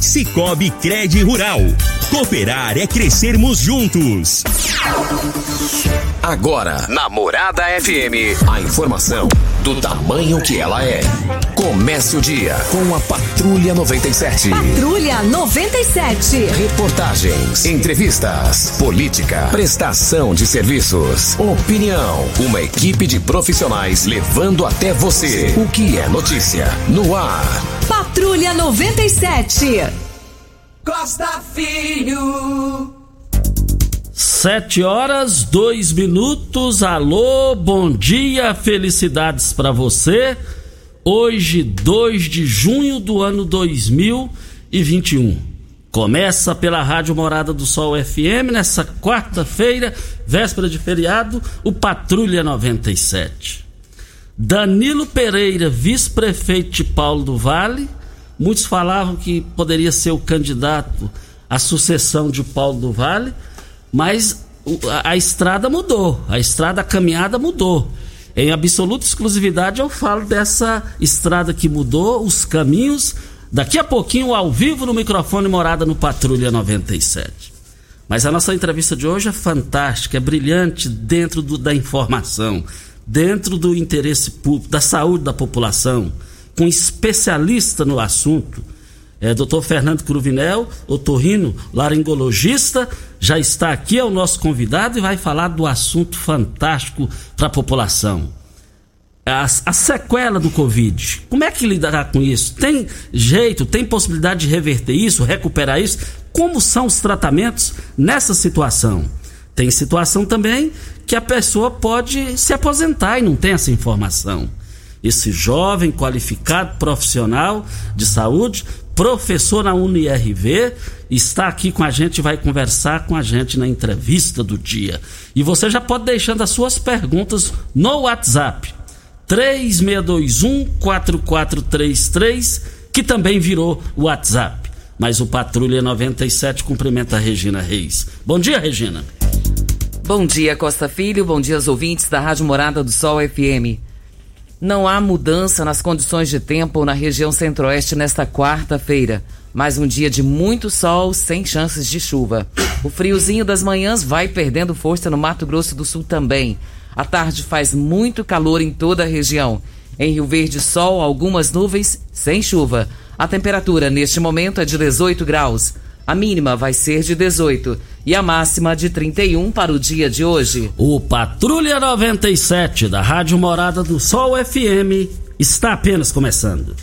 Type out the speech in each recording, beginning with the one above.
Cicobi Cred Rural. Cooperar é crescermos juntos. Agora, na Morada FM, a informação do tamanho que ela é. Comece o dia com a Patrulha 97. Patrulha 97. Reportagens, entrevistas, política, prestação de serviços, opinião. Uma equipe de profissionais levando até você o que é notícia no ar. Patrulha 97. Costa Filho. Sete horas, dois minutos. Alô, bom dia, felicidades para você. Hoje, 2 de junho do ano 2021. Começa pela Rádio Morada do Sol FM nessa quarta-feira, véspera de feriado, o Patrulha 97. Danilo Pereira, vice-prefeito de Paulo do Vale. Muitos falavam que poderia ser o candidato à sucessão de Paulo do Vale mas a, a estrada mudou, a estrada, a caminhada mudou. Em absoluta exclusividade eu falo dessa estrada que mudou, os caminhos, daqui a pouquinho ao vivo no microfone Morada no Patrulha 97. Mas a nossa entrevista de hoje é fantástica, é brilhante dentro do, da informação, dentro do interesse público, da saúde da população, com especialista no assunto é, Dr. Fernando Cruvinel, otorrino, laringologista, já está aqui, é o nosso convidado e vai falar do assunto fantástico para a população. A, a, sequela do Covid. Como é que lidará com isso? Tem jeito, tem possibilidade de reverter isso, recuperar isso? Como são os tratamentos nessa situação? Tem situação também que a pessoa pode se aposentar e não tem essa informação. Esse jovem, qualificado, profissional de saúde professor na UniRV, está aqui com a gente e vai conversar com a gente na entrevista do dia. E você já pode deixando as suas perguntas no WhatsApp 3621-4433, que também virou WhatsApp. Mas o Patrulha 97 cumprimenta a Regina Reis. Bom dia, Regina. Bom dia, Costa Filho. Bom dia aos ouvintes da Rádio Morada do Sol FM. Não há mudança nas condições de tempo na região centro-oeste nesta quarta-feira. Mais um dia de muito sol, sem chances de chuva. O friozinho das manhãs vai perdendo força no Mato Grosso do Sul também. À tarde faz muito calor em toda a região. Em Rio Verde, sol, algumas nuvens, sem chuva. A temperatura neste momento é de 18 graus. A mínima vai ser de 18 e a máxima de 31 para o dia de hoje. O Patrulha 97 da Rádio Morada do Sol FM está apenas começando.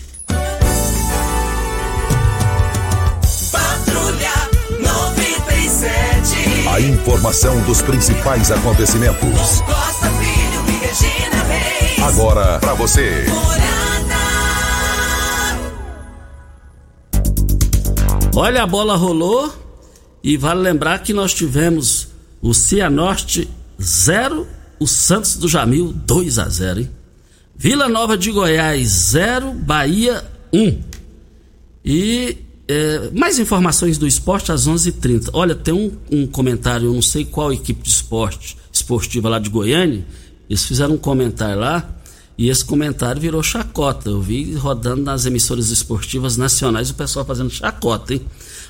Patrulha 97. A informação dos principais acontecimentos. Costa Filho e Regina Reis. Agora para você. Olha, a bola rolou e vale lembrar que nós tivemos o Cianorte 0, o Santos do Jamil 2 a 0, hein? Vila Nova de Goiás 0, Bahia 1. E é, mais informações do esporte às 11:30. h 30 Olha, tem um, um, comentário, eu não sei qual equipe de esporte esportiva lá de Goiânia. Eles fizeram um comentário lá E esse comentário virou chacota. Eu vi rodando nas emissoras esportivas nacionais o pessoal fazendo chacota, hein?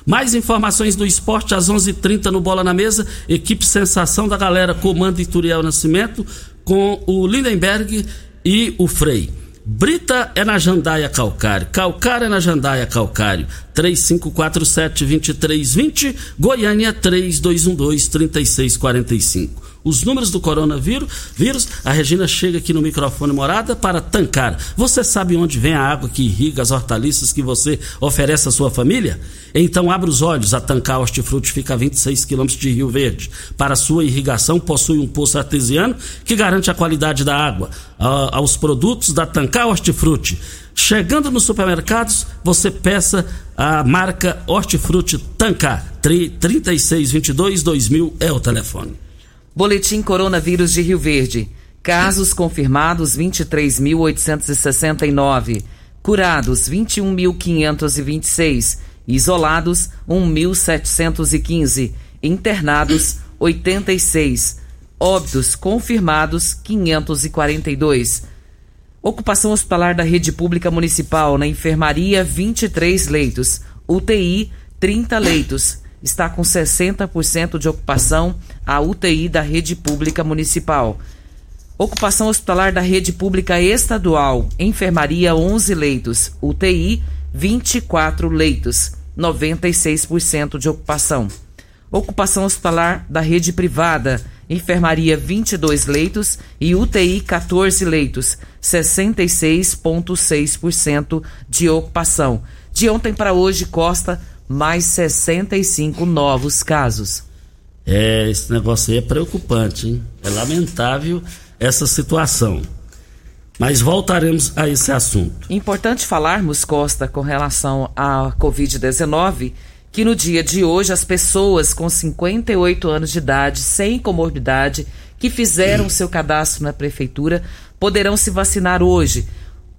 Mais informações do esporte às 11:30 h 30 no Bola na Mesa. Equipe Sensação da Galera, comando Ituriel Nascimento, com o Lindenberg e o Frei. Brita é na Jandaia Calcário, Calcário é na Jandaia Calcário, 3547-2320, Goiânia 3212-3645 os números do coronavírus, vírus, a Regina chega aqui no microfone morada para tancar. Você sabe onde vem a água que irriga as hortaliças que você oferece à sua família? Então abra os olhos, a Tancar Hortifruti fica a 26 quilômetros de Rio Verde. Para sua irrigação possui um poço artesiano que garante a qualidade da água. Ah, aos produtos da Tancar Hortifruti. Chegando nos supermercados, você peça a marca Hortifruti Tancar. 3622 2000 é o telefone. Boletim Coronavírus de Rio Verde. Casos confirmados 23.869. Curados 21.526. Isolados 1.715. Internados 86. Óbitos confirmados 542. Ocupação hospitalar da rede pública municipal na enfermaria 23 leitos. UTI 30 leitos está com 60% de ocupação a UTI da rede pública municipal. Ocupação hospitalar da rede pública estadual, enfermaria 11 leitos, UTI 24 leitos, 96% de ocupação. Ocupação hospitalar da rede privada, enfermaria 22 leitos e UTI 14 leitos, 66,6% de ocupação. De ontem para hoje, Costa mais 65 novos casos. É, esse negócio aí é preocupante, hein? É lamentável essa situação. Mas voltaremos a esse assunto. Importante falarmos, Costa, com relação à Covid-19, que no dia de hoje as pessoas com 58 anos de idade, sem comorbidade, que fizeram hum. seu cadastro na prefeitura, poderão se vacinar hoje.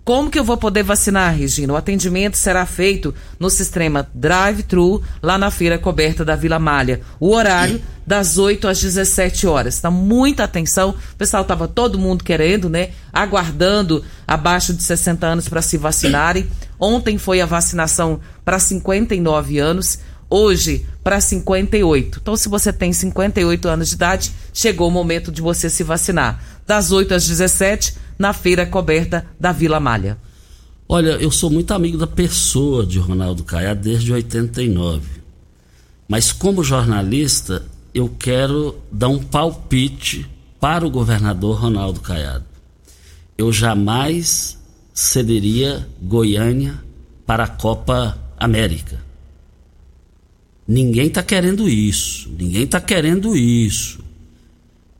Como que eu vou poder vacinar, Regina? O atendimento será feito no sistema drive-thru, lá na feira coberta da Vila Malha. O horário das 8 às 17 horas. Então, muita atenção. O pessoal estava todo mundo querendo, né? Aguardando abaixo de 60 anos para se vacinarem. Ontem foi a vacinação para 59 anos. Hoje, para 58. Então, se você tem 58 anos de idade, chegou o momento de você se vacinar. Das 8 às 17 na feira coberta da Vila Malha. Olha, eu sou muito amigo da pessoa de Ronaldo Caiado desde 89. Mas como jornalista, eu quero dar um palpite para o governador Ronaldo Caiado. Eu jamais cederia Goiânia para a Copa América. Ninguém está querendo isso. Ninguém está querendo isso.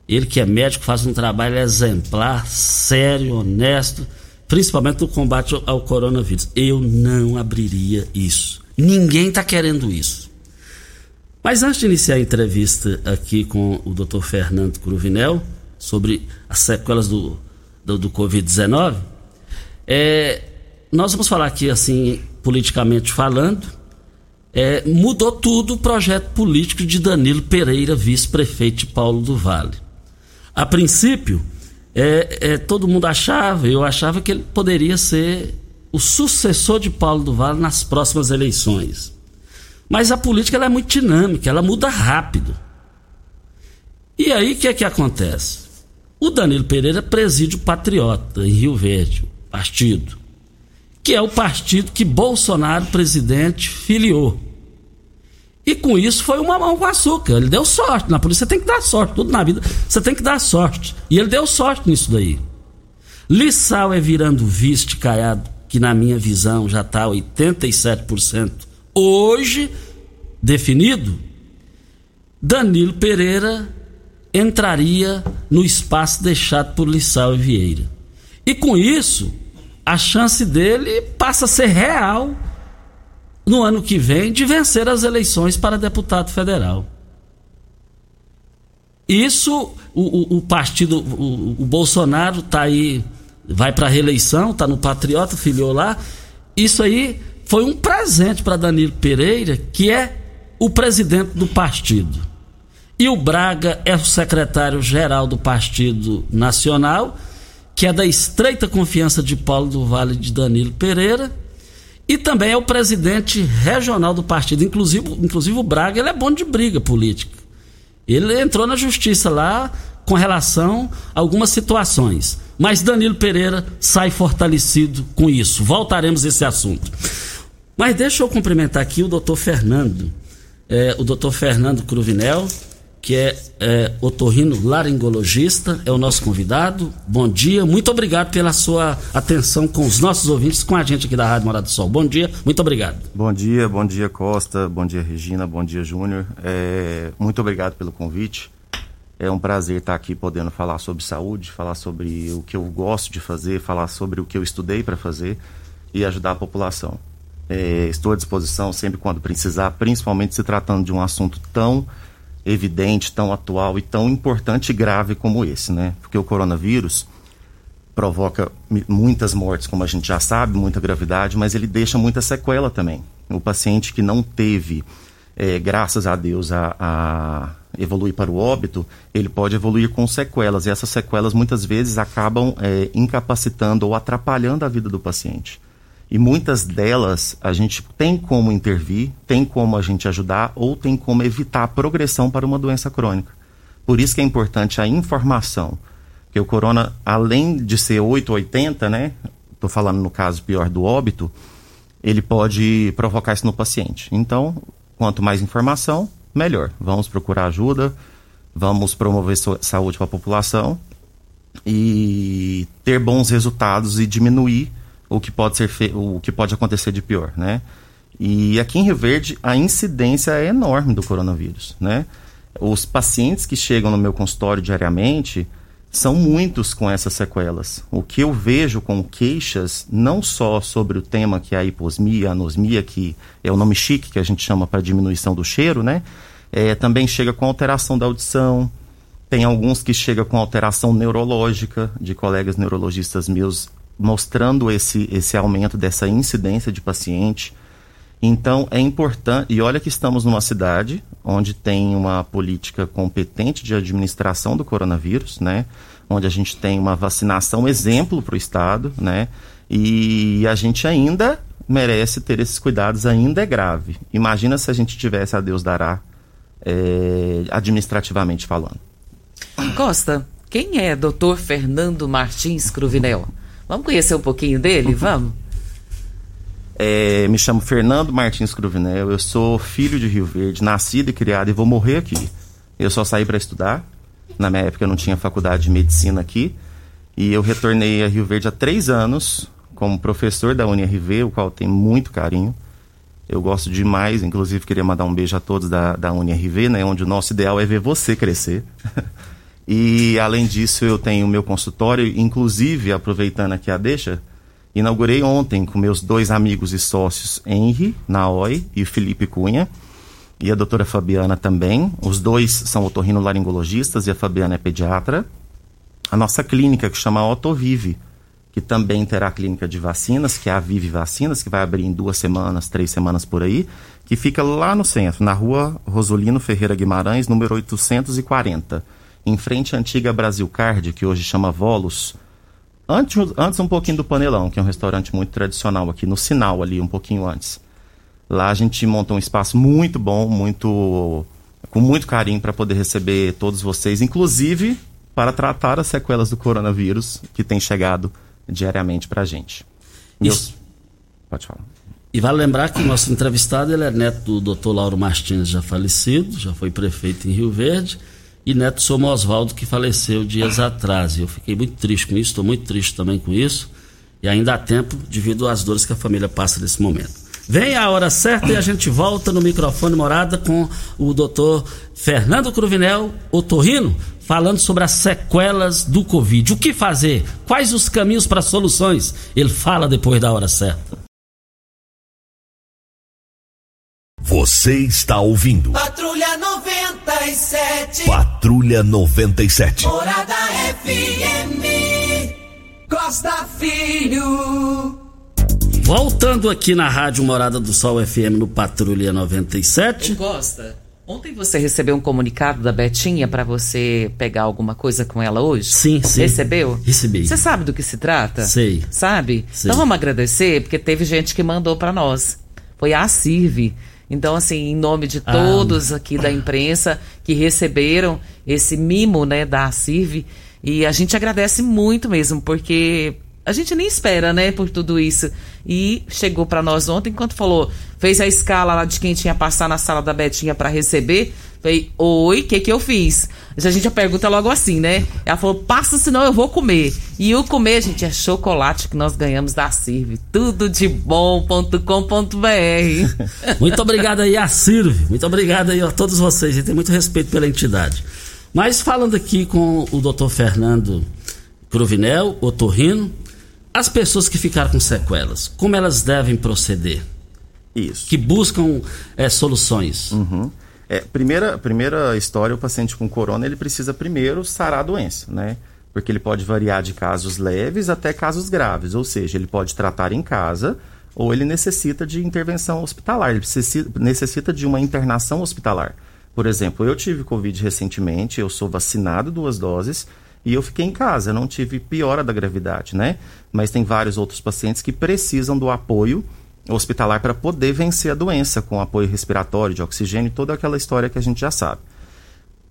Ele que é médico faz um trabalho exemplar, sério, honesto, principalmente no combate ao coronavírus. Eu não abriria isso. Ninguém está querendo isso. Mas antes de iniciar a entrevista aqui com o Dr. Fernando Cruvinel sobre as sequelas do, do, do Covid-19, é, nós vamos falar aqui assim, politicamente falando, é, mudou tudo o projeto político de Danilo Pereira, vice-prefeito de Paulo do Vale. A princípio, é, é, todo mundo achava, eu achava que ele poderia ser o sucessor de Paulo do Vale nas próximas eleições. Mas a política é muito dinâmica, ela muda rápido. E aí o que é que acontece? O Danilo Pereira preside o Patriota em Rio Verde, partido, que é o partido que Bolsonaro, presidente, filiou. E com isso foi uma mão com açúcar. Ele deu sorte. Na polícia tem que dar sorte. Tudo na vida você tem que dar sorte. E ele deu sorte nisso daí. Lissau é virando vice Caiado, que na minha visão já está 87% hoje definido. Danilo Pereira entraria no espaço deixado por Lissau e Vieira. E com isso, a chance dele passa a ser real no ano que vem, de vencer as eleições para deputado federal. Isso, o, o, o partido, o, o Bolsonaro está aí, vai para a reeleição, está no Patriota, filiou lá. Isso aí foi um presente para Danilo Pereira, que é o presidente do partido. E o Braga é o secretário-geral do Partido Nacional que é da estreita confiança de Paulo do Vale de Danilo Pereira, e também é o presidente regional do partido. Inclusive, inclusive o Braga ele é bom de briga política. Ele entrou na justiça lá com relação a algumas situações. Mas Danilo Pereira sai fortalecido com isso. Voltaremos a esse assunto. Mas deixa eu cumprimentar aqui o doutor Fernando. É, o doutor Fernando Cruvinel, que é, é otorrino laringologista, é o nosso convidado. Bom dia, muito obrigado pela sua atenção com os nossos ouvintes, com a gente aqui da Rádio Morada do Sol. Bom dia, muito obrigado. Bom dia, bom dia Costa, bom dia Regina, bom dia Júnior. É, muito obrigado pelo convite. É um prazer estar aqui podendo falar sobre saúde, falar sobre o que eu gosto de fazer, falar sobre o que eu estudei para fazer e ajudar a população. É, estou à disposição sempre quando precisar, principalmente se tratando de um assunto tão evidente, tão atual e tão importante e grave como esse, né? Porque o coronavírus provoca muitas mortes, como a gente já sabe, muita gravidade, mas ele deixa muita sequela também. O paciente que não teve, é, graças a Deus, a, a evoluir para o óbito, ele pode evoluir com sequelas, e essas sequelas muitas vezes acabam é, incapacitando ou atrapalhando a vida do paciente. E muitas delas a gente tem como intervir, tem como a gente ajudar ou tem como evitar a progressão para uma doença crônica. Por isso que é importante a informação. Que o corona, além de ser 880, né? Estou falando no caso pior do óbito, ele pode provocar isso no paciente. Então, quanto mais informação, melhor. Vamos procurar ajuda, vamos promover saúde para a população e ter bons resultados e diminuir o que pode ser fe... o que pode acontecer de pior, né? E aqui em Rio Verde a incidência é enorme do coronavírus, né? Os pacientes que chegam no meu consultório diariamente são muitos com essas sequelas. O que eu vejo com queixas, não só sobre o tema que é a hiposmia, a anosmia, que é o nome chique que a gente chama para diminuição do cheiro, né? É, também chega com alteração da audição, tem alguns que chegam com alteração neurológica, de colegas neurologistas meus mostrando esse, esse aumento dessa incidência de paciente. Então é importante, e olha que estamos numa cidade onde tem uma política competente de administração do coronavírus, né? Onde a gente tem uma vacinação exemplo para o Estado, né? E a gente ainda merece ter esses cuidados, ainda é grave. Imagina se a gente tivesse a Deus dará é, administrativamente falando. Costa, quem é Dr. Fernando Martins Cruvinel? Vamos conhecer um pouquinho dele? Vamos? É, me chamo Fernando Martins Cruvinel, eu sou filho de Rio Verde, nascido e criado e vou morrer aqui. Eu só saí para estudar. Na minha época eu não tinha faculdade de medicina aqui. E eu retornei a Rio Verde há três anos como professor da UniRV, o qual tenho muito carinho. Eu gosto demais, inclusive queria mandar um beijo a todos da, da UniRV, né, onde o nosso ideal é ver você crescer. E além disso, eu tenho meu consultório, inclusive, aproveitando aqui a deixa, inaugurei ontem com meus dois amigos e sócios, Henry Naoi e Felipe Cunha, e a doutora Fabiana também. Os dois são otorrinolaringologistas e a Fabiana é pediatra. A nossa clínica, que chama Otovive, que também terá clínica de vacinas, que é a Vive Vacinas, que vai abrir em duas semanas, três semanas por aí, que fica lá no centro, na rua Rosolino Ferreira Guimarães, número 840 em frente à antiga Brasil Card, que hoje chama Volos. Antes, antes um pouquinho do Panelão, que é um restaurante muito tradicional aqui, no Sinal ali, um pouquinho antes. Lá a gente montou um espaço muito bom, muito com muito carinho para poder receber todos vocês, inclusive para tratar as sequelas do coronavírus que tem chegado diariamente para a gente. Isso. Pode falar. E vale lembrar que o nosso entrevistado ele é neto do Dr. Lauro Martins, já falecido, já foi prefeito em Rio Verde e neto Somo Oswaldo, que faleceu dias atrás. Eu fiquei muito triste com isso, estou muito triste também com isso. E ainda há tempo devido às dores que a família passa nesse momento. Vem a hora certa e a gente volta no microfone morada com o doutor Fernando Cruvinel, otorrino, falando sobre as sequelas do Covid. O que fazer? Quais os caminhos para soluções? Ele fala depois da hora certa. Você está ouvindo. Patrulha 97. Patrulha 97. Morada FM. Costa Filho. Voltando aqui na Rádio Morada do Sol FM no Patrulha 97. Costa. Ontem você recebeu um comunicado da Betinha para você pegar alguma coisa com ela hoje? Sim, sim. Recebeu? Recebi. Você sabe do que se trata? Sei. Sabe? Sei. Então vamos agradecer, porque teve gente que mandou para nós. Foi a Sirve. Então, assim, em nome de Ah. todos aqui da imprensa que receberam esse mimo, né, da Sirve, e a gente agradece muito mesmo, porque a gente nem espera, né, por tudo isso. E chegou para nós ontem, enquanto falou, fez a escala lá de quem tinha passar na sala da Betinha para receber. Falei, oi, o que que eu fiz? A gente já pergunta logo assim, né? Ela falou, passa, senão eu vou comer. E o comer, gente, é chocolate que nós ganhamos da Sirve. Tudo de bom.com.br. Muito obrigado aí a Sirve. Muito obrigado aí a todos vocês. A gente tem muito respeito pela entidade. Mas falando aqui com o Dr. Fernando Cruvinel, otorrino, as pessoas que ficaram com sequelas, como elas devem proceder? Isso. Que buscam é, soluções. Uhum. É, primeira, primeira história, o paciente com corona, ele precisa primeiro sarar a doença, né? Porque ele pode variar de casos leves até casos graves, ou seja, ele pode tratar em casa ou ele necessita de intervenção hospitalar, ele necessita, de uma internação hospitalar. Por exemplo, eu tive Covid recentemente, eu sou vacinado duas doses e eu fiquei em casa, não tive piora da gravidade, né? Mas tem vários outros pacientes que precisam do apoio hospitalar para poder vencer a doença com apoio respiratório, de oxigênio, toda aquela história que a gente já sabe.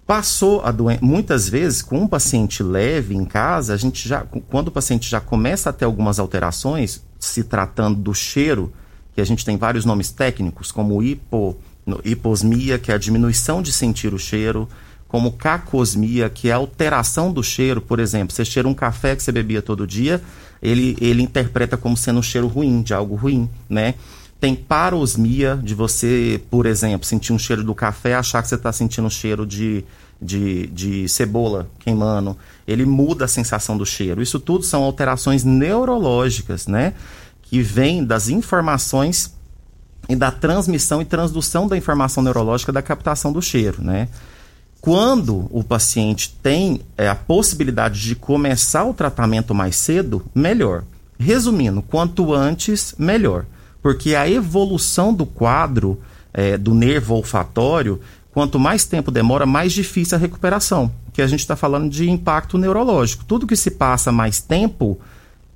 Passou a doença, muitas vezes com um paciente leve em casa, a gente já, quando o paciente já começa a ter algumas alterações, se tratando do cheiro, que a gente tem vários nomes técnicos, como hipo, hiposmia, que é a diminuição de sentir o cheiro, como cacosmia, que é a alteração do cheiro, por exemplo, você cheira um café que você bebia todo dia, ele, ele interpreta como sendo um cheiro ruim, de algo ruim, né? Tem parosmia, de você, por exemplo, sentir um cheiro do café achar que você está sentindo um cheiro de, de, de cebola queimando. Ele muda a sensação do cheiro. Isso tudo são alterações neurológicas, né? Que vêm das informações e da transmissão e transdução da informação neurológica da captação do cheiro, né? Quando o paciente tem é, a possibilidade de começar o tratamento mais cedo, melhor. Resumindo, quanto antes, melhor. Porque a evolução do quadro é, do nervo olfatório, quanto mais tempo demora, mais difícil a recuperação. Que a gente está falando de impacto neurológico. Tudo que se passa mais tempo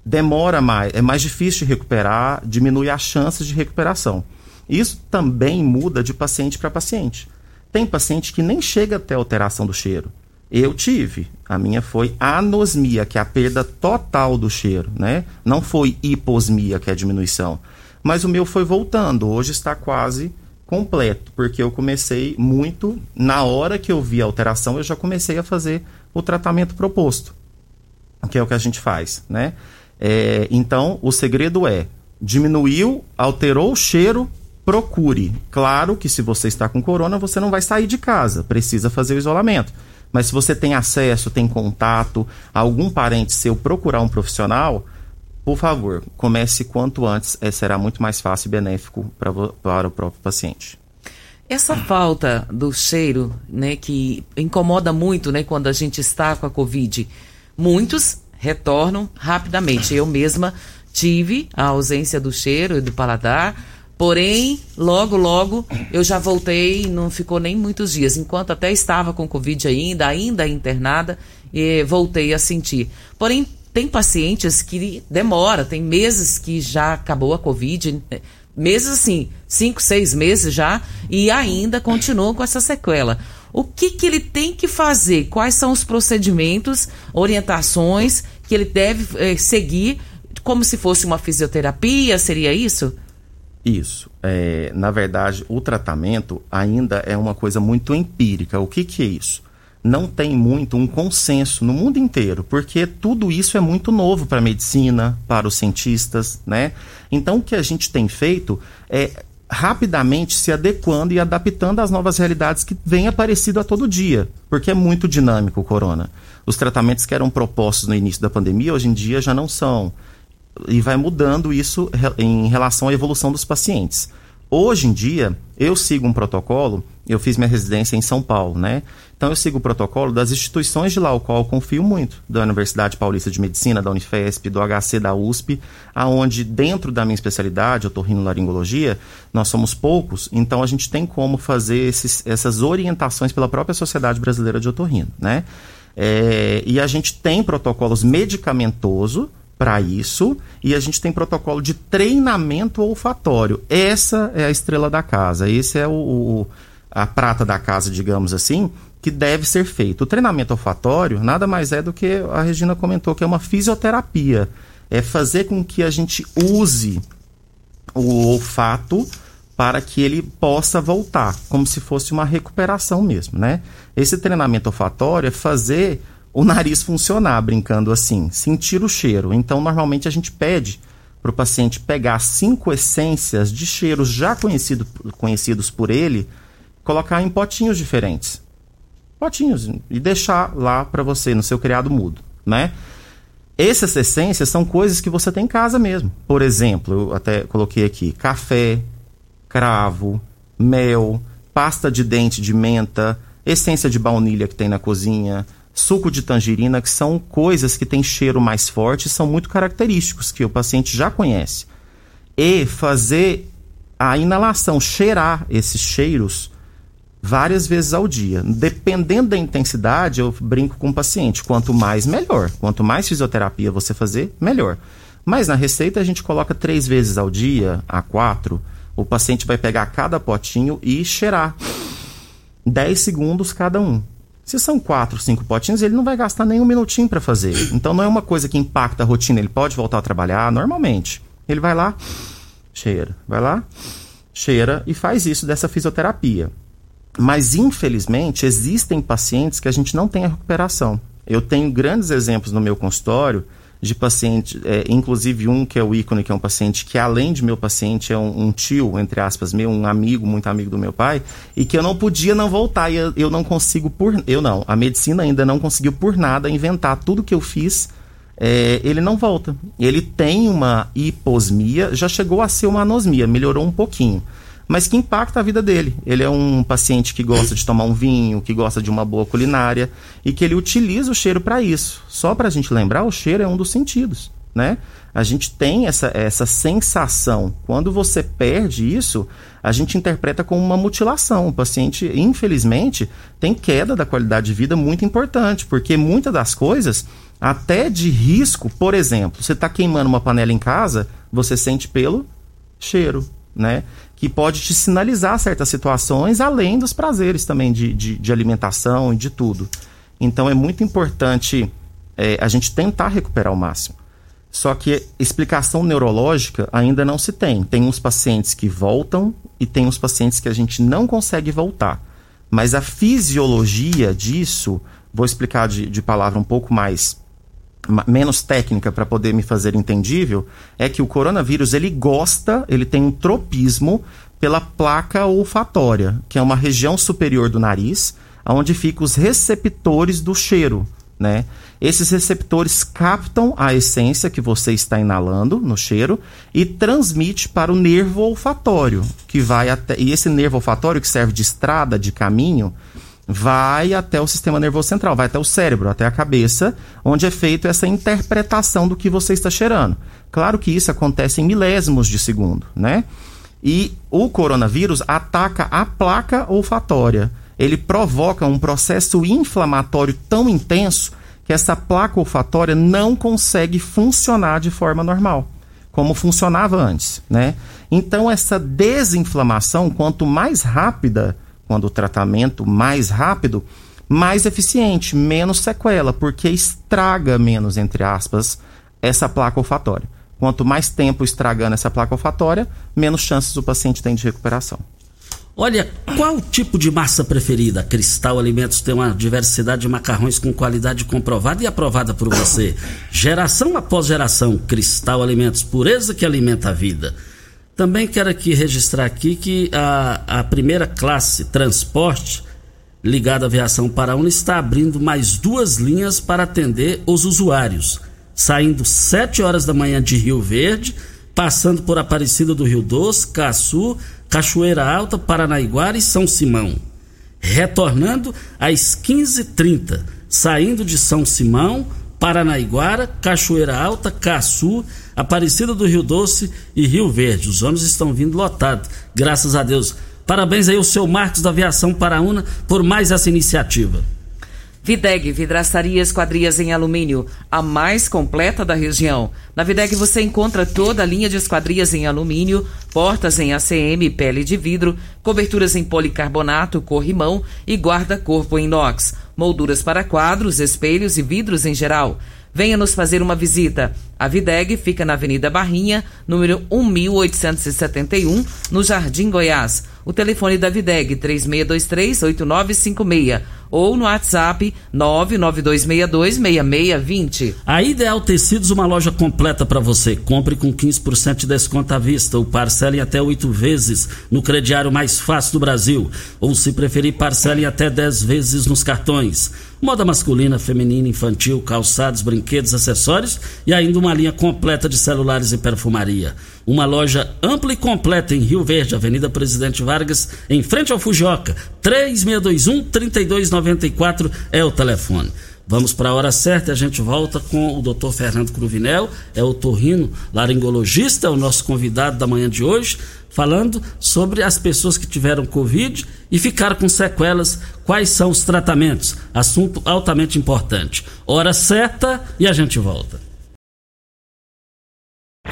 demora mais, é mais difícil de recuperar, diminui as chances de recuperação. Isso também muda de paciente para paciente. Tem paciente que nem chega até alteração do cheiro. Eu tive. A minha foi anosmia, que é a perda total do cheiro, né? Não foi hiposmia, que é a diminuição. Mas o meu foi voltando. Hoje está quase completo, porque eu comecei muito. Na hora que eu vi a alteração, eu já comecei a fazer o tratamento proposto, que é o que a gente faz, né? É, então, o segredo é: diminuiu, alterou o cheiro, procure. Claro que se você está com corona, você não vai sair de casa, precisa fazer o isolamento. Mas se você tem acesso, tem contato, algum parente seu procurar um profissional, por favor, comece quanto antes, é, será muito mais fácil e benéfico pra, para o próprio paciente. Essa falta do cheiro, né, que incomoda muito, né, quando a gente está com a Covid, muitos retornam rapidamente. Eu mesma tive a ausência do cheiro e do paladar, porém, logo, logo, eu já voltei, não ficou nem muitos dias. Enquanto até estava com Covid ainda, ainda internada, e voltei a sentir. Porém, tem pacientes que demora, tem meses que já acabou a Covid, né, meses assim, cinco, seis meses já, e ainda continuam com essa sequela. O que, que ele tem que fazer? Quais são os procedimentos, orientações que ele deve eh, seguir, como se fosse uma fisioterapia? Seria isso? Isso. É, na verdade, o tratamento ainda é uma coisa muito empírica. O que, que é isso? Não tem muito um consenso no mundo inteiro, porque tudo isso é muito novo para a medicina, para os cientistas, né? Então, o que a gente tem feito é rapidamente se adequando e adaptando às novas realidades que vêm aparecendo a todo dia, porque é muito dinâmico o corona. Os tratamentos que eram propostos no início da pandemia, hoje em dia já não são e vai mudando isso em relação à evolução dos pacientes. Hoje em dia, eu sigo um protocolo eu fiz minha residência em São Paulo, né? Então eu sigo o protocolo das instituições de lá, o qual eu confio muito, da Universidade Paulista de Medicina, da Unifesp, do HC da USP, aonde dentro da minha especialidade, otorrinolaringologia, nós somos poucos, então a gente tem como fazer esses, essas orientações pela própria Sociedade Brasileira de Otorrino, né? É, e a gente tem protocolos medicamentoso para isso e a gente tem protocolo de treinamento olfatório. Essa é a estrela da casa, esse é o, o a prata da casa, digamos assim, que deve ser feito. O treinamento olfatório nada mais é do que a Regina comentou, que é uma fisioterapia. É fazer com que a gente use o olfato para que ele possa voltar, como se fosse uma recuperação mesmo, né? Esse treinamento olfatório é fazer o nariz funcionar, brincando assim, sentir o cheiro. Então, normalmente a gente pede para o paciente pegar cinco essências de cheiros já conhecido, conhecidos por ele, colocar em potinhos diferentes. Potinhos e deixar lá para você no seu criado mudo, né? Essas essências são coisas que você tem em casa mesmo. Por exemplo, eu até coloquei aqui café, cravo, mel, pasta de dente de menta, essência de baunilha que tem na cozinha, suco de tangerina, que são coisas que têm cheiro mais forte são muito característicos, que o paciente já conhece. E fazer a inalação, cheirar esses cheiros várias vezes ao dia. Dependendo da intensidade, eu brinco com o paciente, quanto mais, melhor. Quanto mais fisioterapia você fazer, melhor. Mas na receita a gente coloca três vezes ao dia, a quatro, o paciente vai pegar cada potinho e cheirar. 10 segundos cada um. Se são quatro, cinco potinhos, ele não vai gastar nem um minutinho para fazer. Então não é uma coisa que impacta a rotina. Ele pode voltar a trabalhar normalmente. Ele vai lá, cheira, vai lá, cheira e faz isso dessa fisioterapia. Mas infelizmente existem pacientes que a gente não tem a recuperação. Eu tenho grandes exemplos no meu consultório de paciente, é, inclusive um que é o ícone, que é um paciente que além de meu paciente é um, um, tio, entre aspas, meu, um amigo, muito amigo do meu pai, e que eu não podia não voltar, e eu, eu não consigo por, eu não, a medicina ainda não conseguiu por nada inventar tudo que eu fiz, é, ele não volta. Ele tem uma hiposmia, já chegou a ser uma anosmia, melhorou um pouquinho mas que impacta a vida dele. Ele é um paciente que gosta de tomar um vinho, que gosta de uma boa culinária e que ele utiliza o cheiro para isso. Só para a gente lembrar, o cheiro é um dos sentidos, né? A gente tem essa, essa sensação. Quando você perde isso, a gente interpreta como uma mutilação. O paciente, infelizmente, tem queda da qualidade de vida muito importante, porque muitas das coisas, até de risco, por exemplo, você está queimando uma panela em casa, você sente pelo cheiro, né? que pode te sinalizar certas situações, além dos prazeres também de, de, de alimentação e de tudo. Então é muito importante é, a gente tentar recuperar o máximo. Só que explicação neurológica ainda não se tem. Tem uns pacientes que voltam e tem uns pacientes que a gente não consegue voltar. Mas a fisiologia disso, vou explicar de, de palavra um pouco mais menos técnica para poder me fazer entendível, é que o coronavírus ele gosta, ele tem um tropismo pela placa olfatória, que é uma região superior do nariz, onde ficam os receptores do cheiro, né? Esses receptores captam a essência que você está inalando no cheiro e transmite para o nervo olfatório, que vai até e esse nervo olfatório que serve de estrada, de caminho, vai até o sistema nervoso central, vai até o cérebro, até a cabeça, onde é feita essa interpretação do que você está cheirando. Claro que isso acontece em milésimos de segundo, né? E o coronavírus ataca a placa olfatória. Ele provoca um processo inflamatório tão intenso que essa placa olfatória não consegue funcionar de forma normal, como funcionava antes, né? Então essa desinflamação, quanto mais rápida quando o tratamento mais rápido, mais eficiente, menos sequela, porque estraga menos, entre aspas, essa placa olfatória. Quanto mais tempo estragando essa placa olfatória, menos chances o paciente tem de recuperação. Olha, qual tipo de massa preferida? Cristal Alimentos tem uma diversidade de macarrões com qualidade comprovada e aprovada por você. Geração após geração, Cristal Alimentos, pureza que alimenta a vida. Também quero aqui registrar aqui que a, a primeira classe transporte ligada à aviação Paraúna está abrindo mais duas linhas para atender os usuários, saindo 7 horas da manhã de Rio Verde, passando por Aparecida do Rio Doce, Caçu, Cachoeira Alta, Paranaiguara e São Simão. retornando às 15h30, saindo de São Simão, Paranaiguara, Cachoeira Alta, Caçu, Aparecida do Rio Doce e Rio Verde. Os ônibus estão vindo lotados, graças a Deus. Parabéns aí ao seu Marcos da Aviação Paraúna por mais essa iniciativa. Videg Vidraçaria Esquadrias em Alumínio, a mais completa da região. Na Videg você encontra toda a linha de esquadrias em alumínio, portas em ACM, pele de vidro, coberturas em policarbonato, corrimão e guarda-corpo inox, molduras para quadros, espelhos e vidros em geral. Venha nos fazer uma visita. A Videg fica na Avenida Barrinha, número 1871, no Jardim Goiás. O telefone da Videg 3623-8956 ou no WhatsApp 992626620. A Ideal Tecidos, uma loja completa para você. Compre com 15% de desconto à vista ou parcela em até oito vezes no crediário mais fácil do Brasil. Ou, se preferir, parcela em até 10 vezes nos cartões. Moda masculina, feminina, infantil, calçados, brinquedos, acessórios e ainda uma linha completa de celulares e perfumaria. Uma loja ampla e completa em Rio Verde, Avenida Presidente Vargas, em frente ao Fujoca. 3621 3290 94 é o telefone. Vamos para a hora certa e a gente volta com o Dr. Fernando Cruvinel, é o torrino laringologista, o nosso convidado da manhã de hoje, falando sobre as pessoas que tiveram Covid e ficaram com sequelas, quais são os tratamentos. Assunto altamente importante. Hora certa e a gente volta.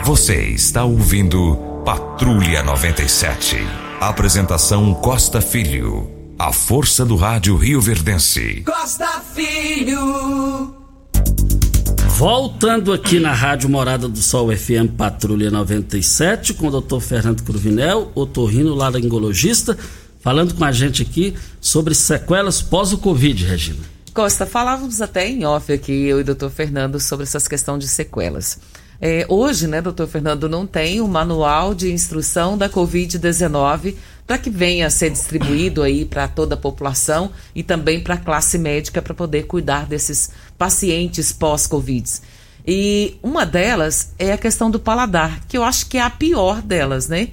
Você está ouvindo Patrulha 97. Apresentação Costa Filho. A força do rádio Rio Verdense. Costa Filho. Voltando aqui na Rádio Morada do Sol FM Patrulha 97 com o Dr. Fernando Cruvinel, otorrino laringologista, falando com a gente aqui sobre sequelas pós o Covid, Regina. Costa, falávamos até em off aqui, eu e o doutor Fernando, sobre essas questões de sequelas. É, hoje, né, doutor Fernando, não tem o um manual de instrução da Covid-19 para que venha a ser distribuído aí para toda a população e também para a classe médica para poder cuidar desses pacientes pós-Covid. E uma delas é a questão do paladar, que eu acho que é a pior delas, né?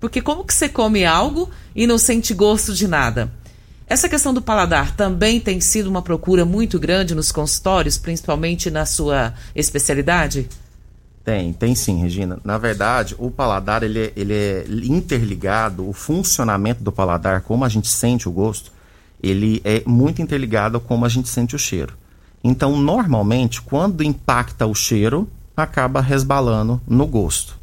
Porque como que você come algo e não sente gosto de nada? Essa questão do paladar também tem sido uma procura muito grande nos consultórios, principalmente na sua especialidade? Tem, tem sim, Regina. Na verdade, o paladar ele é, ele é interligado, o funcionamento do paladar, como a gente sente o gosto, ele é muito interligado a como a gente sente o cheiro. Então, normalmente, quando impacta o cheiro, acaba resbalando no gosto.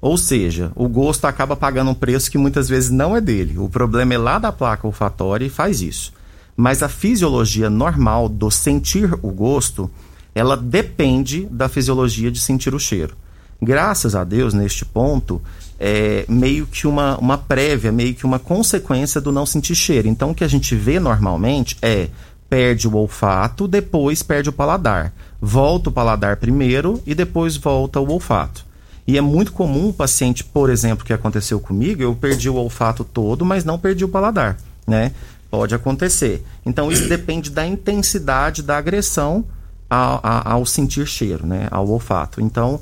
Ou seja, o gosto acaba pagando um preço que muitas vezes não é dele. O problema é lá da placa olfatória e faz isso. Mas a fisiologia normal do sentir o gosto ela depende da fisiologia de sentir o cheiro. Graças a Deus, neste ponto, é meio que uma, uma prévia, meio que uma consequência do não sentir cheiro. Então, o que a gente vê normalmente é perde o olfato, depois perde o paladar. Volta o paladar primeiro e depois volta o olfato. E é muito comum o paciente, por exemplo, que aconteceu comigo, eu perdi o olfato todo, mas não perdi o paladar, né? Pode acontecer. Então isso depende da intensidade da agressão ao, ao sentir cheiro, né? Ao olfato. Então,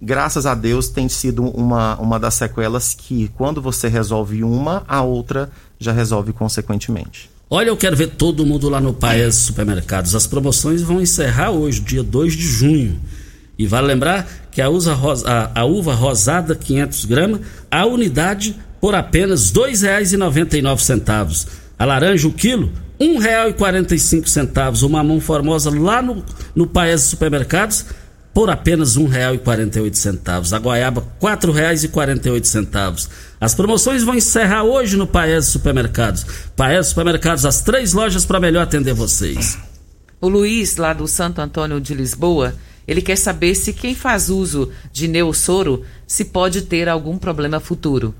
graças a Deus, tem sido uma, uma das sequelas que, quando você resolve uma, a outra já resolve consequentemente. Olha, eu quero ver todo mundo lá no Paes Supermercados. As promoções vão encerrar hoje, dia 2 de junho. E vale lembrar que a, rosa, a, a uva rosada 500 gramas, a unidade por apenas R$ 2,99. A laranja, o quilo, um real e quarenta e cinco centavos. O mamão formosa lá no, no Paes Supermercados por apenas um real e e oito centavos. A goiaba quatro reais e e oito centavos. As promoções vão encerrar hoje no Paes Supermercados. Paes Supermercados as três lojas para melhor atender vocês. O Luiz lá do Santo Antônio de Lisboa ele quer saber se quem faz uso de neossoro se pode ter algum problema futuro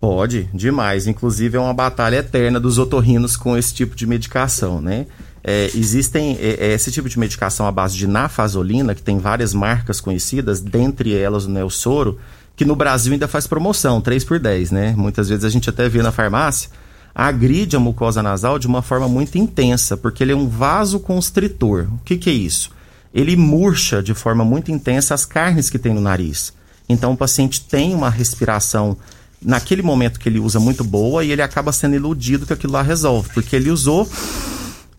Pode, demais. Inclusive é uma batalha eterna dos otorrinos com esse tipo de medicação, né? É, existem é, é, esse tipo de medicação à base de nafazolina, que tem várias marcas conhecidas, dentre elas o Neossoro, que no Brasil ainda faz promoção, 3 por 10, né? Muitas vezes a gente até vê na farmácia, agride a mucosa nasal de uma forma muito intensa, porque ele é um vasoconstritor. O que, que é isso? Ele murcha de forma muito intensa as carnes que tem no nariz. Então o paciente tem uma respiração naquele momento que ele usa muito boa e ele acaba sendo iludido que aquilo lá resolve, porque ele usou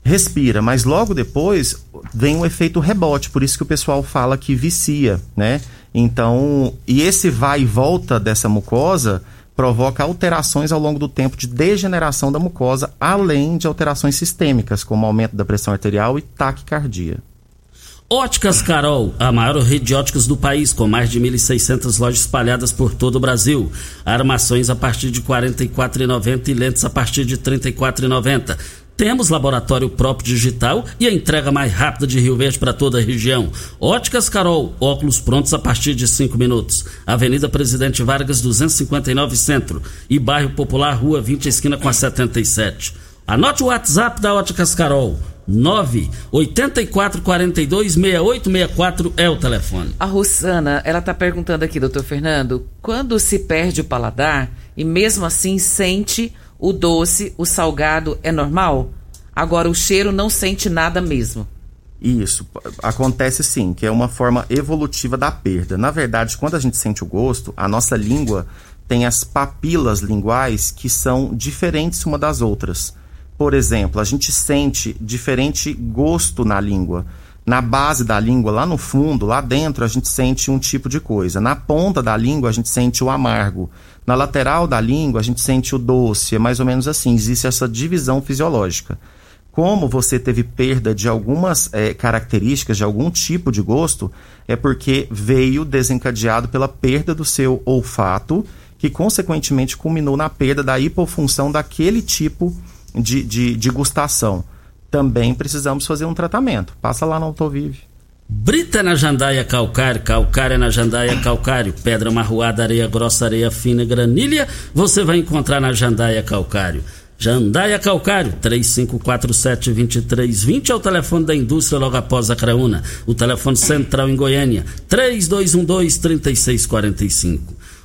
respira, mas logo depois vem o efeito rebote, por isso que o pessoal fala que vicia, né? Então, e esse vai e volta dessa mucosa provoca alterações ao longo do tempo de degeneração da mucosa, além de alterações sistêmicas, como aumento da pressão arterial e taquicardia. Óticas Carol, a maior rede de óticas do país, com mais de 1.600 lojas espalhadas por todo o Brasil. Armações a partir de R$ 44,90 e lentes a partir de R$ 34,90. Temos laboratório próprio digital e a entrega mais rápida de Rio Verde para toda a região. Óticas Carol, óculos prontos a partir de 5 minutos. Avenida Presidente Vargas, 259 Centro. E Bairro Popular, Rua 20, esquina com a 77. Anote o WhatsApp da Óticas Carol. 984426864 é o telefone. A Rosana, ela tá perguntando aqui, doutor Fernando, quando se perde o paladar e mesmo assim sente o doce, o salgado, é normal? Agora o cheiro não sente nada mesmo. Isso, acontece sim, que é uma forma evolutiva da perda. Na verdade, quando a gente sente o gosto, a nossa língua tem as papilas linguais que são diferentes uma das outras. Por exemplo, a gente sente diferente gosto na língua. Na base da língua, lá no fundo, lá dentro, a gente sente um tipo de coisa. Na ponta da língua, a gente sente o amargo. Na lateral da língua, a gente sente o doce. É mais ou menos assim. Existe essa divisão fisiológica. Como você teve perda de algumas é, características, de algum tipo de gosto, é porque veio desencadeado pela perda do seu olfato, que consequentemente culminou na perda da hipofunção daquele tipo de de, de, de gustação, também precisamos fazer um tratamento. Passa lá no Autovive. Brita na jandaia calcário, calcária na jandaia calcário, pedra marroada, areia grossa, areia fina, granilha, você vai encontrar na jandaia calcário. Jandaia Calcário, 3547-2320 é o telefone da indústria logo após a Craúna. O telefone central em Goiânia, 3212-3645.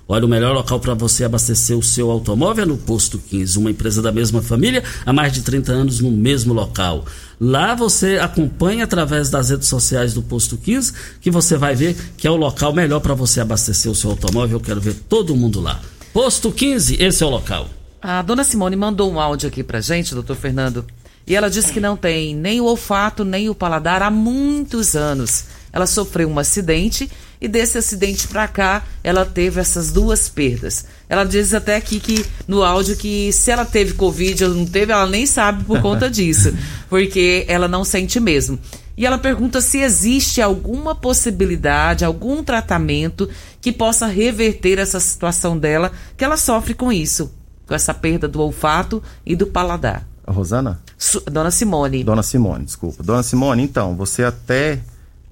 Olha, o melhor local para você abastecer o seu automóvel é no Posto 15, uma empresa da mesma família há mais de 30 anos no mesmo local. Lá você acompanha através das redes sociais do Posto 15, que você vai ver que é o local melhor para você abastecer o seu automóvel. Eu quero ver todo mundo lá. Posto 15, esse é o local. A dona Simone mandou um áudio aqui pra gente, doutor Fernando, e ela disse que não tem nem o olfato nem o paladar há muitos anos. Ela sofreu um acidente e desse acidente para cá ela teve essas duas perdas. Ela diz até aqui que no áudio que se ela teve Covid ou não teve, ela nem sabe por conta disso, porque ela não sente mesmo. E ela pergunta se existe alguma possibilidade, algum tratamento que possa reverter essa situação dela, que ela sofre com isso, com essa perda do olfato e do paladar. A Rosana? Su Dona Simone. Dona Simone, desculpa. Dona Simone, então, você até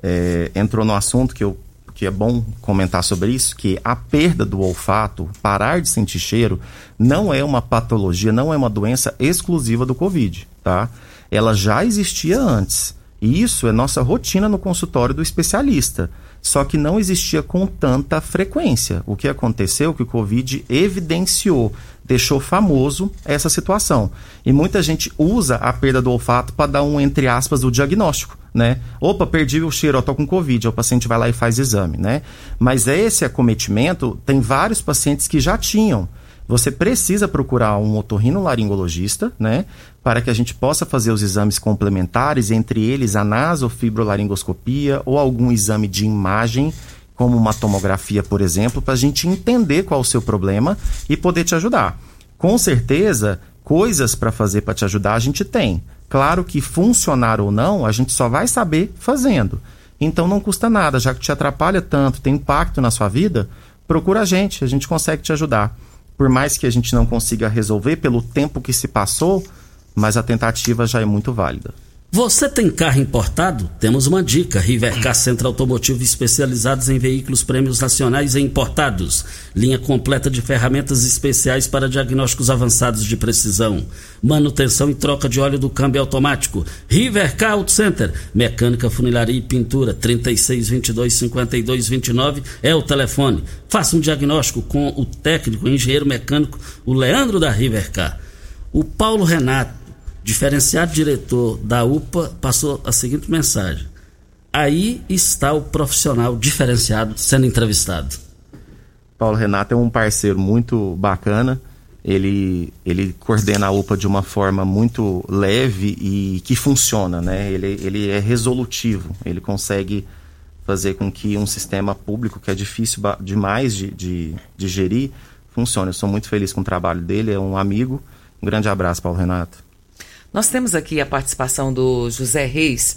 é, entrou no assunto que eu que é bom comentar sobre isso, que a perda do olfato, parar de sentir cheiro, não é uma patologia, não é uma doença exclusiva do Covid, tá? Ela já existia antes. E isso é nossa rotina no consultório do especialista. Só que não existia com tanta frequência. O que aconteceu que o Covid evidenciou, deixou famoso essa situação. E muita gente usa a perda do olfato para dar um, entre aspas, o diagnóstico né? Opa, perdi o cheiro, eu tô com Covid, o paciente vai lá e faz exame, né? Mas esse acometimento, tem vários pacientes que já tinham. Você precisa procurar um otorrinolaringologista, né? Para que a gente possa fazer os exames complementares, entre eles a nasofibrolaringoscopia ou algum exame de imagem, como uma tomografia, por exemplo, para a gente entender qual o seu problema e poder te ajudar. Com certeza, coisas para fazer para te ajudar a gente tem. Claro que funcionar ou não, a gente só vai saber fazendo. Então não custa nada, já que te atrapalha tanto, tem impacto na sua vida, procura a gente, a gente consegue te ajudar. Por mais que a gente não consiga resolver pelo tempo que se passou, mas a tentativa já é muito válida. Você tem carro importado? Temos uma dica: Rivercar Centro Automotivo especializados em veículos prêmios nacionais e importados. Linha completa de ferramentas especiais para diagnósticos avançados de precisão. Manutenção e troca de óleo do câmbio automático. Rivercar Auto Center. Mecânica, funilaria e pintura. 3622 5229 é o telefone. Faça um diagnóstico com o técnico, o engenheiro mecânico, o Leandro da Rivercar. O Paulo Renato diferenciado diretor da UPA passou a seguinte mensagem: Aí está o profissional diferenciado sendo entrevistado. Paulo Renato é um parceiro muito bacana. Ele, ele coordena a UPA de uma forma muito leve e que funciona, né? Ele, ele é resolutivo, ele consegue fazer com que um sistema público que é difícil demais de, de, de gerir funcione. Eu sou muito feliz com o trabalho dele, é um amigo. Um grande abraço, Paulo Renato. Nós temos aqui a participação do José Reis.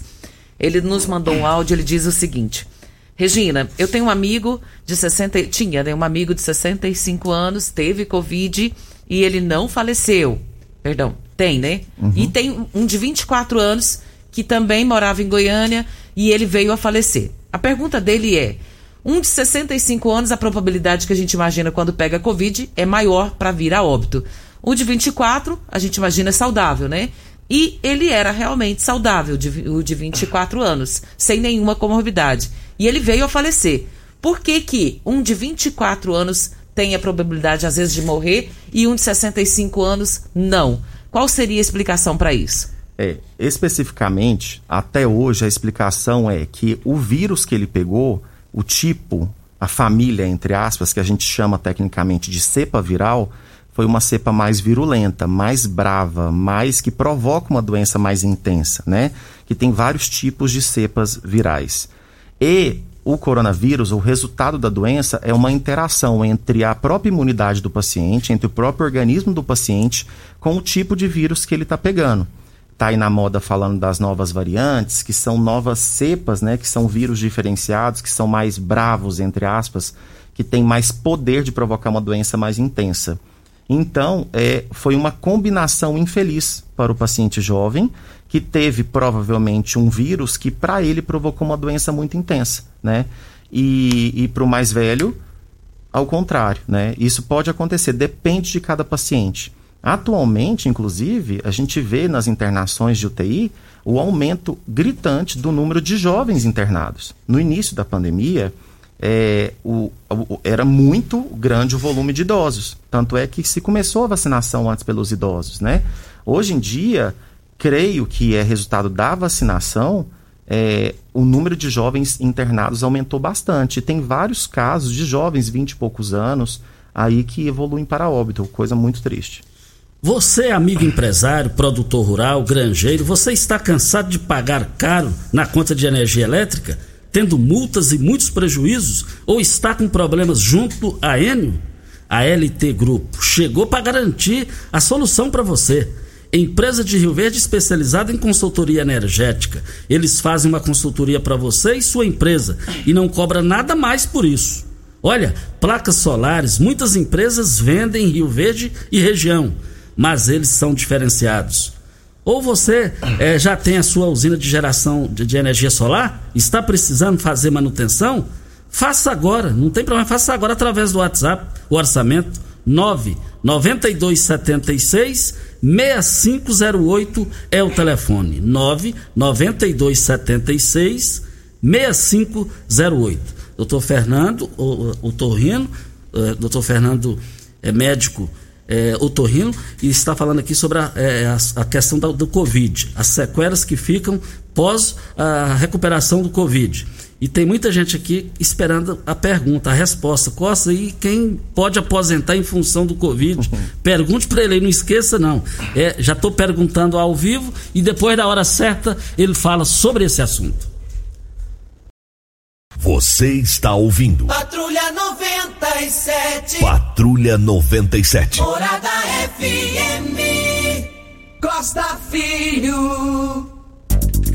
Ele nos mandou um áudio, ele diz o seguinte: Regina, eu tenho um amigo de 60, tinha, né, um amigo de 65 anos, teve Covid e ele não faleceu. Perdão, tem, né? Uhum. E tem um de 24 anos que também morava em Goiânia e ele veio a falecer. A pergunta dele é: um de 65 anos, a probabilidade que a gente imagina quando pega Covid é maior para vir a óbito. O de 24, a gente imagina saudável, né? E ele era realmente saudável, o de 24 anos, sem nenhuma comorbidade. E ele veio a falecer. Por que, que um de 24 anos tem a probabilidade, às vezes, de morrer e um de 65 anos não? Qual seria a explicação para isso? É, especificamente, até hoje a explicação é que o vírus que ele pegou, o tipo, a família, entre aspas, que a gente chama tecnicamente de cepa viral, foi uma cepa mais virulenta, mais brava, mais que provoca uma doença mais intensa, né? Que tem vários tipos de cepas virais. E o coronavírus, o resultado da doença é uma interação entre a própria imunidade do paciente, entre o próprio organismo do paciente, com o tipo de vírus que ele está pegando tá aí na moda falando das novas variantes, que são novas cepas, né, que são vírus diferenciados, que são mais bravos, entre aspas, que têm mais poder de provocar uma doença mais intensa. Então, é, foi uma combinação infeliz para o paciente jovem, que teve provavelmente um vírus que para ele provocou uma doença muito intensa, né? E, e para o mais velho, ao contrário, né? Isso pode acontecer, depende de cada paciente. Atualmente, inclusive, a gente vê nas internações de UTI o aumento gritante do número de jovens internados. No início da pandemia, é, o, o, era muito grande o volume de idosos. Tanto é que se começou a vacinação antes pelos idosos, né? Hoje em dia, creio que é resultado da vacinação, é, o número de jovens internados aumentou bastante. Tem vários casos de jovens, 20 e poucos anos, aí que evoluem para óbito, coisa muito triste. Você, amigo empresário, produtor rural, granjeiro, você está cansado de pagar caro na conta de energia elétrica, tendo multas e muitos prejuízos, ou está com problemas junto à Enio? A LT Grupo chegou para garantir a solução para você. Empresa de Rio Verde especializada em consultoria energética. Eles fazem uma consultoria para você e sua empresa e não cobra nada mais por isso. Olha, placas solares, muitas empresas vendem em Rio Verde e região mas eles são diferenciados. Ou você é, já tem a sua usina de geração de, de, energia solar, está precisando fazer manutenção? Faça agora, não tem problema, faça agora através do WhatsApp, o orçamento 99276 6508 é o telefone. 99276 6508. Doutor Fernando, o, o Torrino, uh, doutor Fernando é médico é, otorrino e está falando aqui sobre a, é, a, a questão da, do Covid, as sequelas que ficam pós a recuperação do Covid. E tem muita gente aqui esperando a pergunta, a resposta. Costa, e quem pode aposentar em função do Covid? Pergunte para ele, não esqueça não. É, já estou perguntando ao vivo e depois da hora certa ele fala sobre esse assunto. Você está ouvindo. Patrulha 97. Patrulha 97. Morada FM. Costa Filho.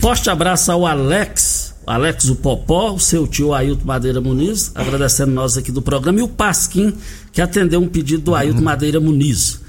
Forte abraço ao Alex. Alex o Popó, o seu tio Ailton Madeira Muniz, agradecendo nós aqui do programa, e o Pasquim, que atendeu um pedido do Ailton Madeira Muniz.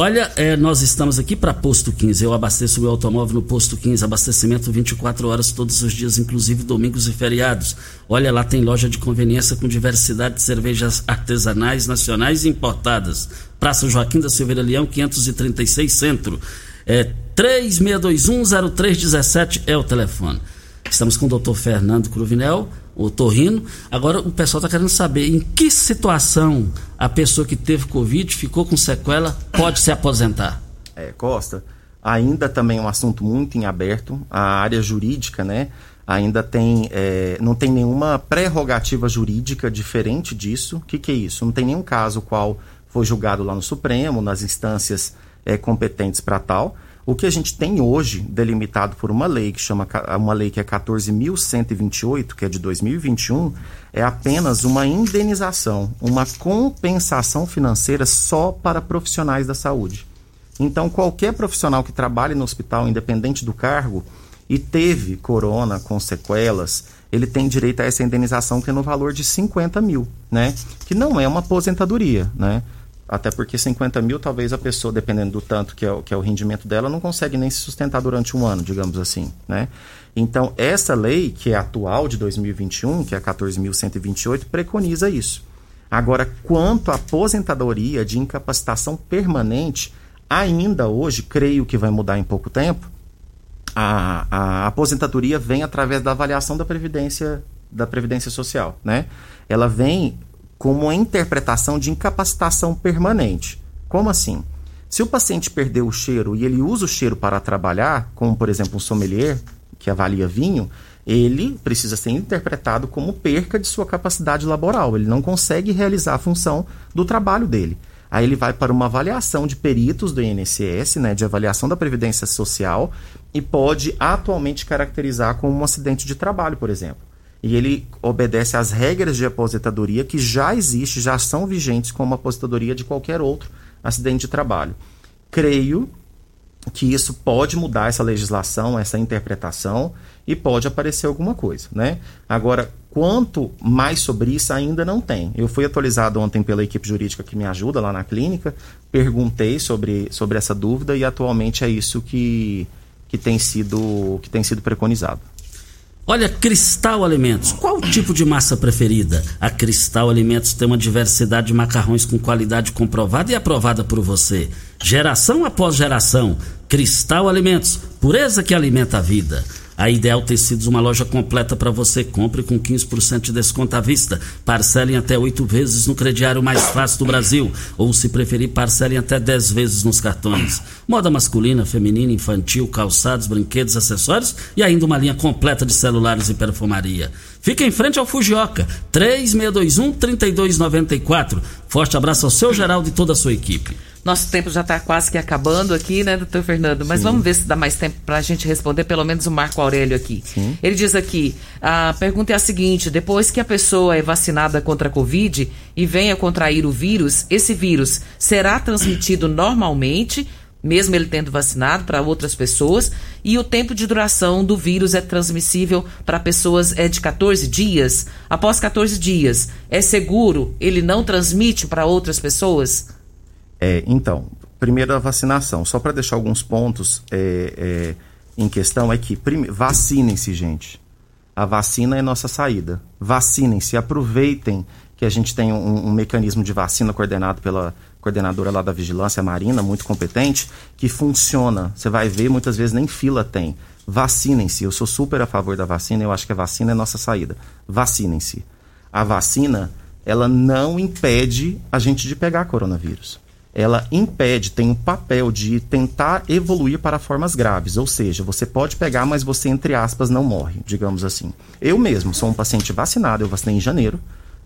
Olha, é, nós estamos aqui para Posto 15. Eu abasteço meu automóvel no Posto 15. Abastecimento 24 horas todos os dias, inclusive domingos e feriados. Olha, lá tem loja de conveniência com diversidade de cervejas artesanais, nacionais e importadas. Praça Joaquim da Silveira Leão, 536 Centro. É, 36210317 é o telefone. Estamos com o doutor Fernando Cruvinel, o Torrino. Agora o pessoal está querendo saber em que situação a pessoa que teve Covid, ficou com sequela, pode se aposentar. É, Costa, ainda também é um assunto muito em aberto. A área jurídica, né? ainda tem, é, não tem nenhuma prerrogativa jurídica diferente disso. O que, que é isso? Não tem nenhum caso qual foi julgado lá no Supremo, nas instâncias é, competentes para tal. O que a gente tem hoje, delimitado por uma lei que chama uma lei que é 14.128, que é de 2021, é apenas uma indenização, uma compensação financeira só para profissionais da saúde. Então, qualquer profissional que trabalhe no hospital, independente do cargo, e teve corona com sequelas, ele tem direito a essa indenização que é no valor de 50 mil, né? Que não é uma aposentadoria, né? Até porque 50 mil, talvez a pessoa, dependendo do tanto que é, o, que é o rendimento dela, não consegue nem se sustentar durante um ano, digamos assim, né? Então, essa lei, que é atual de 2021, que é a 14.128, preconiza isso. Agora, quanto à aposentadoria de incapacitação permanente, ainda hoje, creio que vai mudar em pouco tempo, a, a aposentadoria vem através da avaliação da previdência da previdência social, né? Ela vem como uma interpretação de incapacitação permanente. Como assim? Se o paciente perdeu o cheiro e ele usa o cheiro para trabalhar, como por exemplo um sommelier que avalia vinho, ele precisa ser interpretado como perca de sua capacidade laboral. Ele não consegue realizar a função do trabalho dele. Aí ele vai para uma avaliação de peritos do INSS, né, de avaliação da Previdência Social, e pode atualmente caracterizar como um acidente de trabalho, por exemplo. E ele obedece às regras de aposentadoria que já existem, já são vigentes como aposentadoria de qualquer outro acidente de trabalho. Creio que isso pode mudar essa legislação, essa interpretação e pode aparecer alguma coisa, né? Agora, quanto mais sobre isso ainda não tem. Eu fui atualizado ontem pela equipe jurídica que me ajuda lá na clínica, perguntei sobre, sobre essa dúvida e atualmente é isso que, que, tem, sido, que tem sido preconizado. Olha, Cristal Alimentos, qual o tipo de massa preferida? A Cristal Alimentos tem uma diversidade de macarrões com qualidade comprovada e aprovada por você. Geração após geração. Cristal Alimentos, pureza que alimenta a vida. A Ideal Tecidos, uma loja completa para você. Compre com 15% de desconto à vista. Parcelem até oito vezes no crediário mais fácil do Brasil. Ou, se preferir, parcelem até 10 vezes nos cartões. Moda masculina, feminina, infantil, calçados, brinquedos, acessórios e ainda uma linha completa de celulares e perfumaria. Fica em frente ao Fujioka, 3621-3294. Forte abraço ao seu Geraldo e toda a sua equipe. Nosso tempo já está quase que acabando aqui, né, doutor Fernando? Mas Sim. vamos ver se dá mais tempo para a gente responder, pelo menos o Marco Aurélio aqui. Sim. Ele diz aqui: a pergunta é a seguinte: depois que a pessoa é vacinada contra a Covid e venha contrair o vírus, esse vírus será transmitido normalmente? mesmo ele tendo vacinado para outras pessoas, e o tempo de duração do vírus é transmissível para pessoas é de 14 dias. Após 14 dias, é seguro? Ele não transmite para outras pessoas? É, então, primeiro a vacinação. Só para deixar alguns pontos é, é, em questão é que vacinem-se, gente. A vacina é nossa saída. Vacinem-se, aproveitem que a gente tem um, um, mecanismo de vacina coordenado pela coordenadora lá da Vigilância Marina, muito competente, que funciona. Você vai ver, muitas vezes nem fila tem. Vacinem-se. Eu sou super a favor da vacina, eu acho que a vacina é nossa saída. Vacinem-se. A vacina, ela não impede a gente de pegar coronavírus ela impede, tem um papel de tentar evoluir para formas graves, ou seja, você pode pegar, mas você, entre aspas, não morre, digamos assim. Eu mesmo sou um paciente vacinado, eu vacinei em janeiro,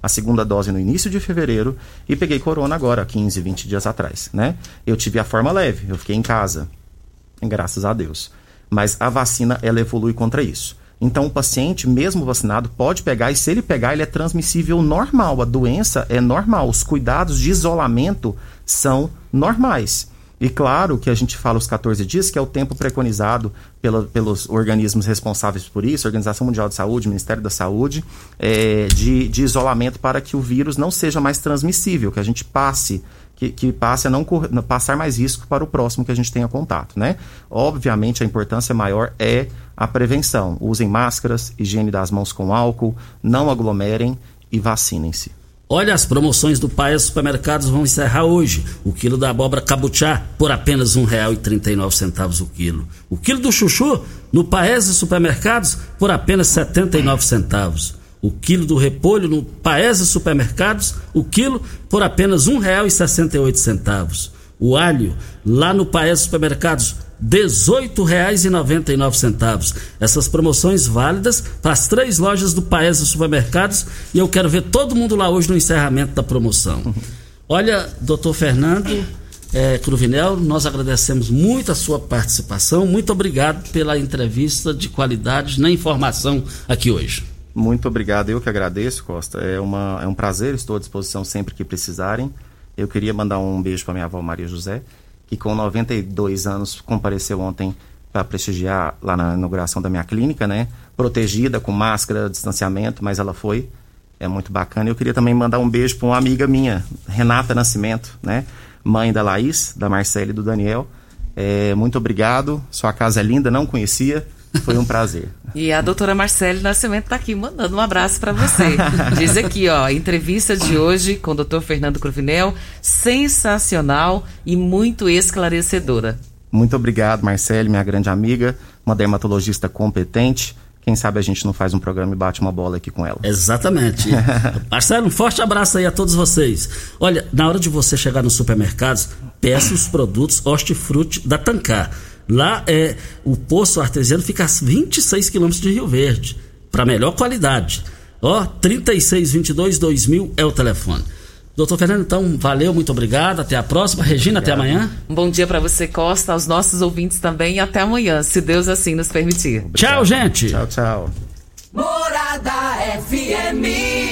a segunda dose no início de fevereiro e peguei corona agora, 15, 20 dias atrás, né? Eu tive a forma leve, eu fiquei em casa, graças a Deus. Mas a vacina, ela evolui contra isso. Então, o paciente, mesmo vacinado, pode pegar, e se ele pegar, ele é transmissível normal. A doença é normal. Os cuidados de isolamento são normais. E claro que a gente fala os 14 dias, que é o tempo preconizado pela, pelos organismos responsáveis por isso, Organização Mundial de Saúde, Ministério da Saúde, é, de, de isolamento para que o vírus não seja mais transmissível, que a gente passe que, que, passe a não passar mais risco para o próximo que a gente tenha contato, né? Obviamente a importância maior é a prevenção. Usem máscaras, higiene das mãos com álcool, não aglomerem e vacinem-se. Olha, as promoções do Paes Supermercados vão encerrar hoje. O quilo da abóbora cabuchá por apenas R$ 1,39 o quilo. O quilo do chuchu no Paes Supermercados por apenas R$ 79 centavos. O quilo do repolho no Paes Supermercados, o quilo por apenas R$ 1,68. O alho lá no Paes Supermercados R$ 18,99. Essas promoções válidas para as três lojas do Paes Supermercados e eu quero ver todo mundo lá hoje no encerramento da promoção. Olha, doutor Fernando é, Cruvinel, nós agradecemos muito a sua participação. Muito obrigado pela entrevista de qualidade na informação aqui hoje. Muito obrigado, eu que agradeço, Costa. É, uma, é um prazer, estou à disposição sempre que precisarem. Eu queria mandar um beijo para minha avó Maria José, que com 92 anos compareceu ontem para prestigiar lá na inauguração da minha clínica, né? Protegida, com máscara, distanciamento, mas ela foi. É muito bacana. Eu queria também mandar um beijo para uma amiga minha, Renata Nascimento, né? Mãe da Laís, da Marcela e do Daniel. É, muito obrigado. Sua casa é linda, não conhecia. Foi um prazer. e a doutora Marcele Nascimento está aqui mandando um abraço para você. Diz aqui, ó, entrevista de hoje com o doutor Fernando Cruvinel, sensacional e muito esclarecedora. Muito obrigado, Marcele, minha grande amiga, uma dermatologista competente. Quem sabe a gente não faz um programa e bate uma bola aqui com ela. Exatamente. Marcelo, um forte abraço aí a todos vocês. Olha, na hora de você chegar nos supermercados, peça os produtos hortifruti da Tancar Lá é o poço artesiano fica a 26 quilômetros de Rio Verde, para melhor qualidade. Ó, 3622 2000 é o telefone. Doutor Fernando, então, valeu, muito obrigado. Até a próxima. Regina, obrigado. até amanhã. Um bom dia para você, Costa, aos nossos ouvintes também. E até amanhã, se Deus assim nos permitir. Obrigado. Tchau, gente. Tchau, tchau. Morada FM.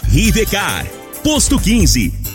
Rivecar. Posto 15.